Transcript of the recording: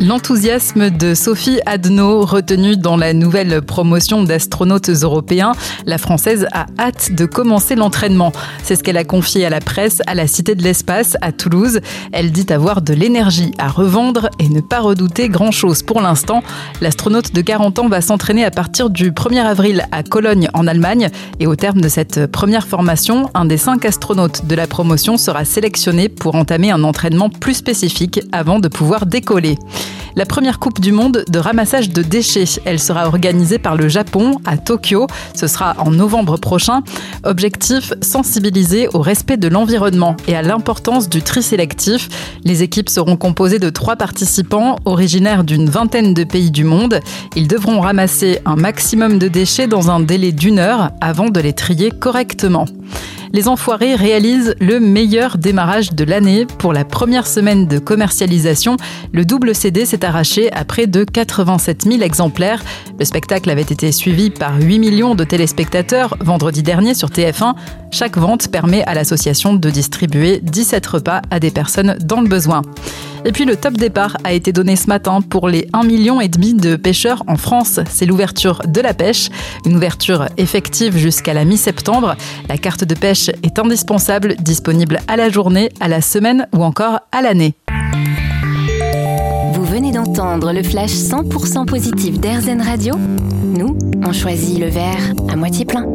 L'enthousiasme de Sophie Adno, retenue dans la nouvelle promotion d'astronautes européens, la Française a hâte de commencer l'entraînement. C'est ce qu'elle a confié à la presse à la Cité de l'Espace à Toulouse. Elle dit avoir de l'énergie à revendre et ne pas redouter grand-chose pour l'instant. L'astronaute de 40 ans va s'entraîner à partir du 1er avril à Cologne en Allemagne et au terme de cette première formation, un des cinq astronautes de la promotion sera sélectionné pour entamer un entraînement plus spécifique avant de pouvoir décoller la première Coupe du Monde de ramassage de déchets. Elle sera organisée par le Japon à Tokyo. Ce sera en novembre prochain. Objectif sensibiliser au respect de l'environnement et à l'importance du tri sélectif. Les équipes seront composées de trois participants originaires d'une vingtaine de pays du monde. Ils devront ramasser un maximum de déchets dans un délai d'une heure avant de les trier correctement les Enfoirés réalisent le meilleur démarrage de l'année. Pour la première semaine de commercialisation, le double CD s'est arraché à près de 87 000 exemplaires. Le spectacle avait été suivi par 8 millions de téléspectateurs vendredi dernier sur TF1. Chaque vente permet à l'association de distribuer 17 repas à des personnes dans le besoin. Et puis le top départ a été donné ce matin pour les 1,5 million de pêcheurs en France. C'est l'ouverture de la pêche, une ouverture effective jusqu'à la mi-septembre. La carte de pêche est indispensable, disponible à la journée, à la semaine ou encore à l'année. Vous venez d'entendre le flash 100% positif d'Airzen Radio Nous, on choisit le verre à moitié plein.